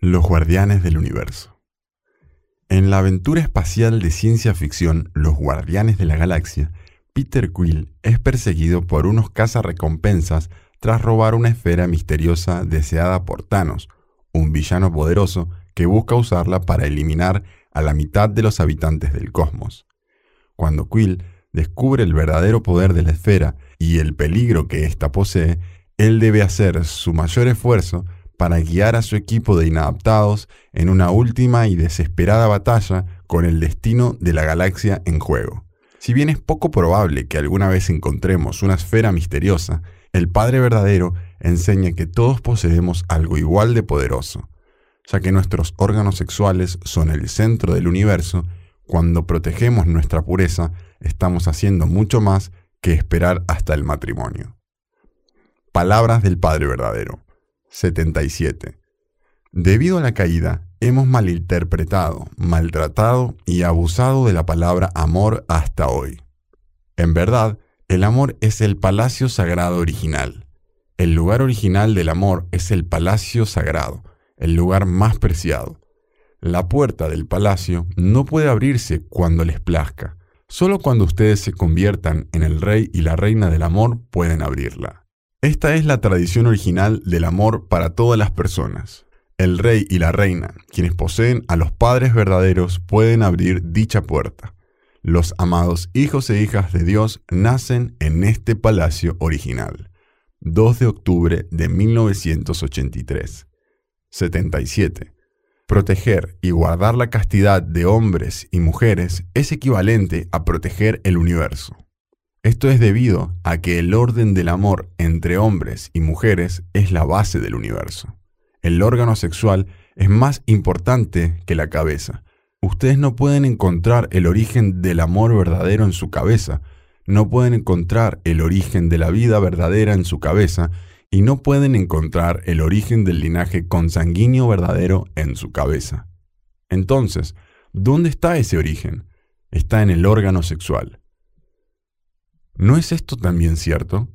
Los Guardianes del Universo. En la aventura espacial de ciencia ficción Los Guardianes de la Galaxia, Peter Quill es perseguido por unos cazarrecompensas tras robar una esfera misteriosa deseada por Thanos, un villano poderoso que busca usarla para eliminar a la mitad de los habitantes del cosmos. Cuando Quill descubre el verdadero poder de la esfera y el peligro que ésta posee, él debe hacer su mayor esfuerzo para guiar a su equipo de inadaptados en una última y desesperada batalla con el destino de la galaxia en juego. Si bien es poco probable que alguna vez encontremos una esfera misteriosa, el Padre verdadero enseña que todos poseemos algo igual de poderoso, ya que nuestros órganos sexuales son el centro del universo, cuando protegemos nuestra pureza estamos haciendo mucho más que esperar hasta el matrimonio. Palabras del Padre verdadero. 77. Debido a la caída, hemos malinterpretado, maltratado y abusado de la palabra amor hasta hoy. En verdad, el amor es el palacio sagrado original. El lugar original del amor es el palacio sagrado, el lugar más preciado. La puerta del palacio no puede abrirse cuando les plazca. Solo cuando ustedes se conviertan en el rey y la reina del amor pueden abrirla. Esta es la tradición original del amor para todas las personas. El rey y la reina, quienes poseen a los padres verdaderos, pueden abrir dicha puerta. Los amados hijos e hijas de Dios nacen en este palacio original. 2 de octubre de 1983. 77. Proteger y guardar la castidad de hombres y mujeres es equivalente a proteger el universo. Esto es debido a que el orden del amor entre hombres y mujeres es la base del universo. El órgano sexual es más importante que la cabeza. Ustedes no pueden encontrar el origen del amor verdadero en su cabeza, no pueden encontrar el origen de la vida verdadera en su cabeza y no pueden encontrar el origen del linaje consanguíneo verdadero en su cabeza. Entonces, ¿dónde está ese origen? Está en el órgano sexual. ¿No es esto también cierto?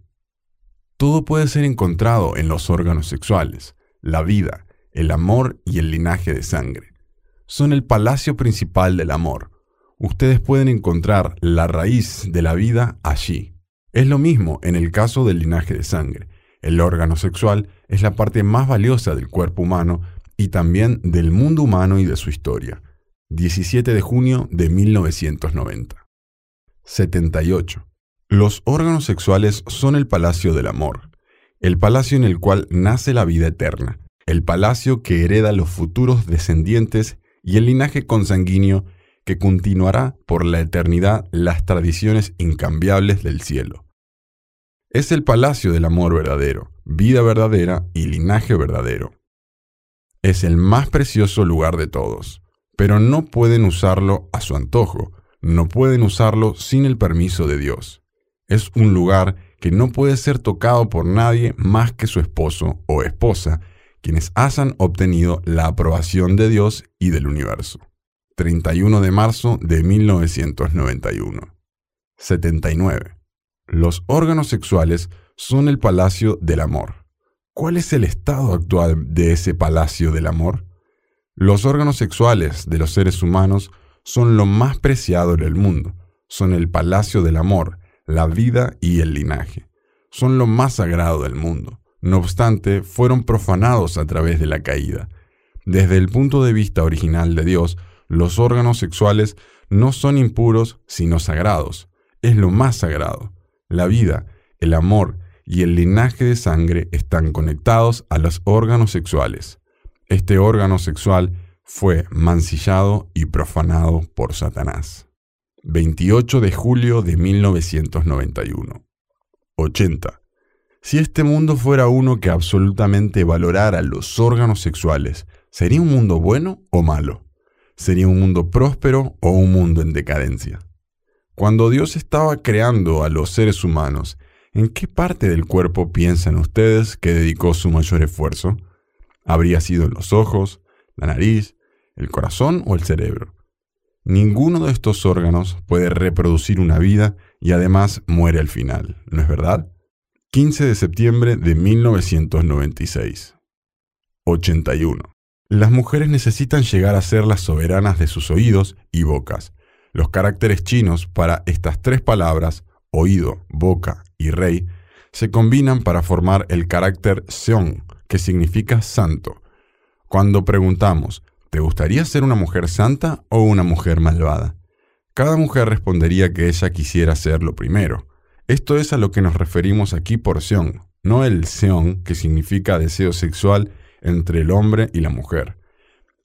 Todo puede ser encontrado en los órganos sexuales, la vida, el amor y el linaje de sangre. Son el palacio principal del amor. Ustedes pueden encontrar la raíz de la vida allí. Es lo mismo en el caso del linaje de sangre. El órgano sexual es la parte más valiosa del cuerpo humano y también del mundo humano y de su historia. 17 de junio de 1990. 78. Los órganos sexuales son el palacio del amor, el palacio en el cual nace la vida eterna, el palacio que hereda los futuros descendientes y el linaje consanguíneo que continuará por la eternidad las tradiciones incambiables del cielo. Es el palacio del amor verdadero, vida verdadera y linaje verdadero. Es el más precioso lugar de todos, pero no pueden usarlo a su antojo, no pueden usarlo sin el permiso de Dios. Es un lugar que no puede ser tocado por nadie más que su esposo o esposa, quienes hayan obtenido la aprobación de Dios y del universo. 31 de marzo de 1991. 79. Los órganos sexuales son el palacio del amor. ¿Cuál es el estado actual de ese palacio del amor? Los órganos sexuales de los seres humanos son lo más preciado en el mundo, son el palacio del amor, la vida y el linaje. Son lo más sagrado del mundo. No obstante, fueron profanados a través de la caída. Desde el punto de vista original de Dios, los órganos sexuales no son impuros, sino sagrados. Es lo más sagrado. La vida, el amor y el linaje de sangre están conectados a los órganos sexuales. Este órgano sexual fue mancillado y profanado por Satanás. 28 de julio de 1991. 80. Si este mundo fuera uno que absolutamente valorara los órganos sexuales, ¿sería un mundo bueno o malo? ¿Sería un mundo próspero o un mundo en decadencia? Cuando Dios estaba creando a los seres humanos, ¿en qué parte del cuerpo piensan ustedes que dedicó su mayor esfuerzo? ¿Habría sido en los ojos, la nariz, el corazón o el cerebro? Ninguno de estos órganos puede reproducir una vida y además muere al final, ¿no es verdad? 15 de septiembre de 1996. 81. Las mujeres necesitan llegar a ser las soberanas de sus oídos y bocas. Los caracteres chinos para estas tres palabras, oído, boca y rey, se combinan para formar el carácter seong, que significa santo. Cuando preguntamos, ¿te gustaría ser una mujer santa o una mujer malvada? Cada mujer respondería que ella quisiera ser lo primero. Esto es a lo que nos referimos aquí por seong, no el seong, que significa deseo sexual entre el hombre y la mujer.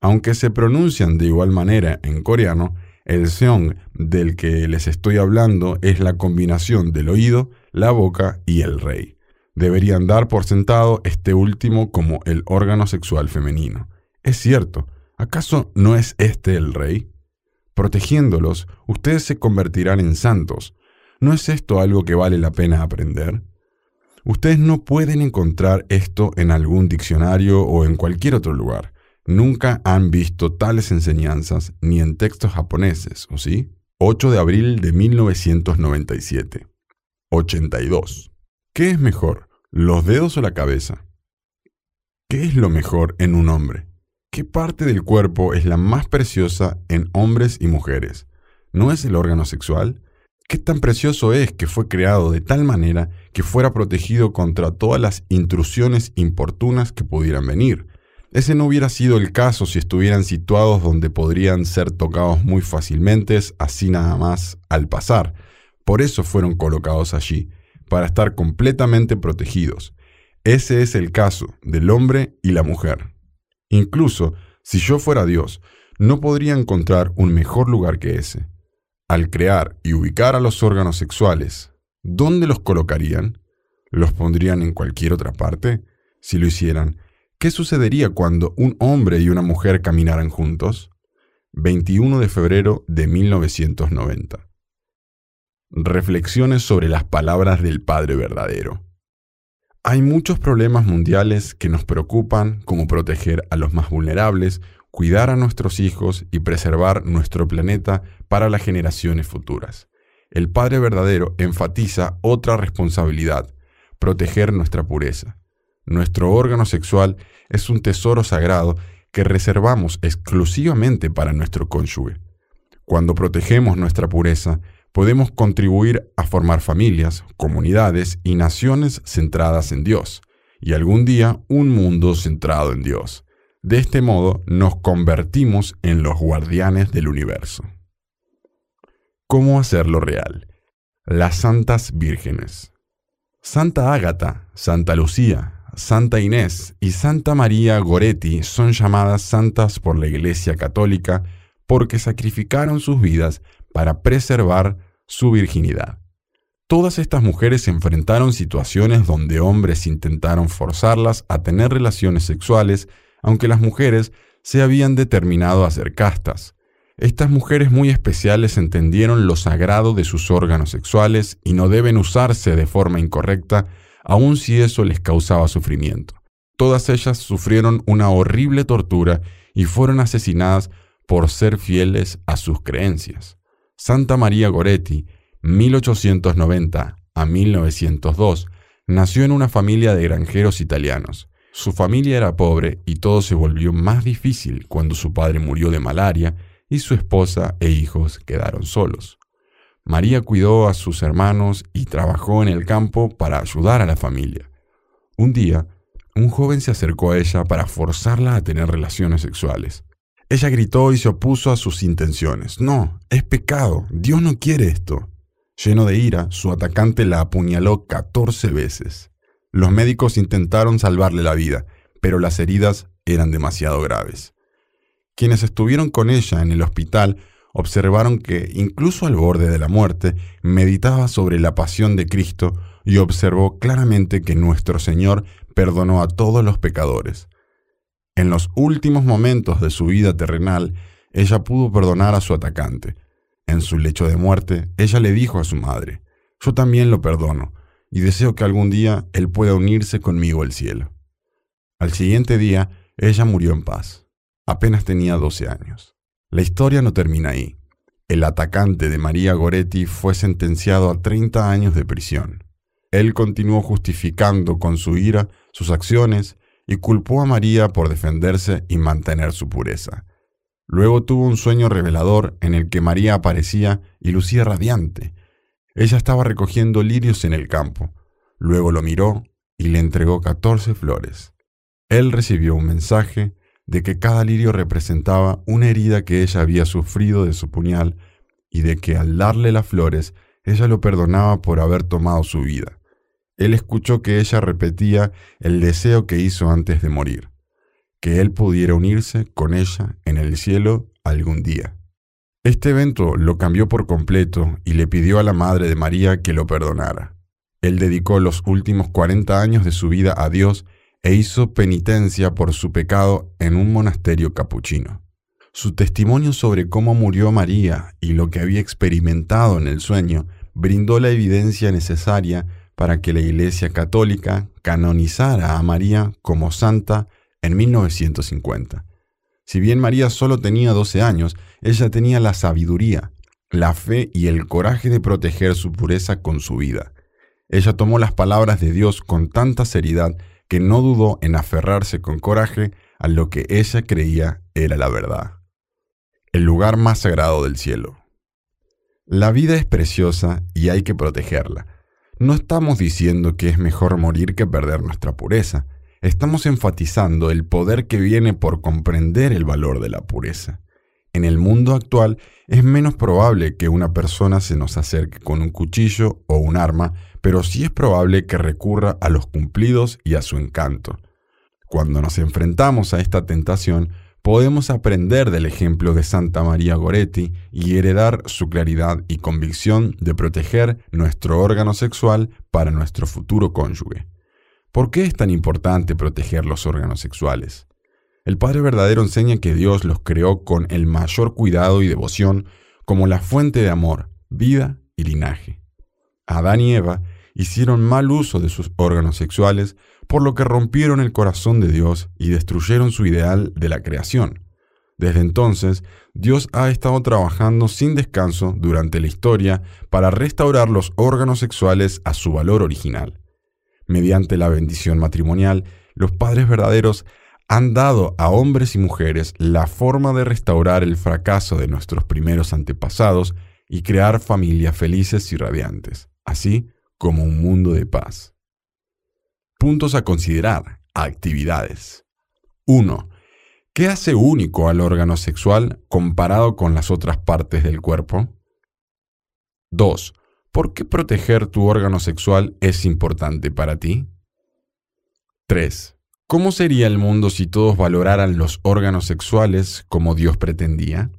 Aunque se pronuncian de igual manera en coreano, el seong del que les estoy hablando es la combinación del oído, la boca y el rey. Deberían dar por sentado este último como el órgano sexual femenino. Es cierto, ¿acaso no es este el rey? Protegiéndolos, ustedes se convertirán en santos. ¿No es esto algo que vale la pena aprender? Ustedes no pueden encontrar esto en algún diccionario o en cualquier otro lugar. Nunca han visto tales enseñanzas ni en textos japoneses, ¿o sí? 8 de abril de 1997. 82. ¿Qué es mejor, los dedos o la cabeza? ¿Qué es lo mejor en un hombre? ¿Qué parte del cuerpo es la más preciosa en hombres y mujeres? ¿No es el órgano sexual? ¿Qué tan precioso es que fue creado de tal manera que fuera protegido contra todas las intrusiones importunas que pudieran venir? Ese no hubiera sido el caso si estuvieran situados donde podrían ser tocados muy fácilmente, así nada más al pasar. Por eso fueron colocados allí, para estar completamente protegidos. Ese es el caso del hombre y la mujer. Incluso, si yo fuera Dios, no podría encontrar un mejor lugar que ese. Al crear y ubicar a los órganos sexuales, ¿dónde los colocarían? ¿Los pondrían en cualquier otra parte? Si lo hicieran, ¿qué sucedería cuando un hombre y una mujer caminaran juntos? 21 de febrero de 1990. Reflexiones sobre las palabras del Padre verdadero. Hay muchos problemas mundiales que nos preocupan, como proteger a los más vulnerables, cuidar a nuestros hijos y preservar nuestro planeta para las generaciones futuras. El Padre verdadero enfatiza otra responsabilidad, proteger nuestra pureza. Nuestro órgano sexual es un tesoro sagrado que reservamos exclusivamente para nuestro cónyuge. Cuando protegemos nuestra pureza, podemos contribuir a formar familias, comunidades y naciones centradas en Dios, y algún día un mundo centrado en Dios. De este modo nos convertimos en los guardianes del universo. ¿Cómo hacerlo real? Las Santas Vírgenes. Santa Ágata, Santa Lucía, Santa Inés y Santa María Goretti son llamadas santas por la Iglesia Católica porque sacrificaron sus vidas para preservar su virginidad. Todas estas mujeres enfrentaron situaciones donde hombres intentaron forzarlas a tener relaciones sexuales aunque las mujeres se habían determinado a ser castas. Estas mujeres muy especiales entendieron lo sagrado de sus órganos sexuales y no deben usarse de forma incorrecta, aun si eso les causaba sufrimiento. Todas ellas sufrieron una horrible tortura y fueron asesinadas por ser fieles a sus creencias. Santa María Goretti, 1890 a 1902, nació en una familia de granjeros italianos. Su familia era pobre y todo se volvió más difícil cuando su padre murió de malaria y su esposa e hijos quedaron solos. María cuidó a sus hermanos y trabajó en el campo para ayudar a la familia. Un día, un joven se acercó a ella para forzarla a tener relaciones sexuales. Ella gritó y se opuso a sus intenciones. No, es pecado, Dios no quiere esto. Lleno de ira, su atacante la apuñaló 14 veces. Los médicos intentaron salvarle la vida, pero las heridas eran demasiado graves. Quienes estuvieron con ella en el hospital observaron que, incluso al borde de la muerte, meditaba sobre la pasión de Cristo y observó claramente que nuestro Señor perdonó a todos los pecadores. En los últimos momentos de su vida terrenal, ella pudo perdonar a su atacante. En su lecho de muerte, ella le dijo a su madre, Yo también lo perdono, y deseo que algún día Él pueda unirse conmigo al cielo. Al siguiente día, ella murió en paz. Apenas tenía 12 años. La historia no termina ahí. El atacante de María Goretti fue sentenciado a 30 años de prisión. Él continuó justificando con su ira sus acciones y culpó a María por defenderse y mantener su pureza. Luego tuvo un sueño revelador en el que María aparecía y lucía radiante. Ella estaba recogiendo lirios en el campo. Luego lo miró y le entregó catorce flores. Él recibió un mensaje de que cada lirio representaba una herida que ella había sufrido de su puñal y de que al darle las flores ella lo perdonaba por haber tomado su vida. Él escuchó que ella repetía el deseo que hizo antes de morir, que él pudiera unirse con ella en el cielo algún día. Este evento lo cambió por completo y le pidió a la Madre de María que lo perdonara. Él dedicó los últimos 40 años de su vida a Dios e hizo penitencia por su pecado en un monasterio capuchino. Su testimonio sobre cómo murió María y lo que había experimentado en el sueño brindó la evidencia necesaria para que la Iglesia Católica canonizara a María como santa en 1950. Si bien María solo tenía 12 años, ella tenía la sabiduría, la fe y el coraje de proteger su pureza con su vida. Ella tomó las palabras de Dios con tanta seriedad que no dudó en aferrarse con coraje a lo que ella creía era la verdad. El lugar más sagrado del cielo. La vida es preciosa y hay que protegerla. No estamos diciendo que es mejor morir que perder nuestra pureza. Estamos enfatizando el poder que viene por comprender el valor de la pureza. En el mundo actual es menos probable que una persona se nos acerque con un cuchillo o un arma, pero sí es probable que recurra a los cumplidos y a su encanto. Cuando nos enfrentamos a esta tentación, podemos aprender del ejemplo de Santa María Goretti y heredar su claridad y convicción de proteger nuestro órgano sexual para nuestro futuro cónyuge. ¿Por qué es tan importante proteger los órganos sexuales? El Padre verdadero enseña que Dios los creó con el mayor cuidado y devoción como la fuente de amor, vida y linaje. Adán y Eva hicieron mal uso de sus órganos sexuales, por lo que rompieron el corazón de Dios y destruyeron su ideal de la creación. Desde entonces, Dios ha estado trabajando sin descanso durante la historia para restaurar los órganos sexuales a su valor original. Mediante la bendición matrimonial, los padres verdaderos han dado a hombres y mujeres la forma de restaurar el fracaso de nuestros primeros antepasados y crear familias felices y radiantes, así como un mundo de paz. Puntos a considerar. Actividades. 1. ¿Qué hace único al órgano sexual comparado con las otras partes del cuerpo? 2. ¿Por qué proteger tu órgano sexual es importante para ti? 3. ¿Cómo sería el mundo si todos valoraran los órganos sexuales como Dios pretendía?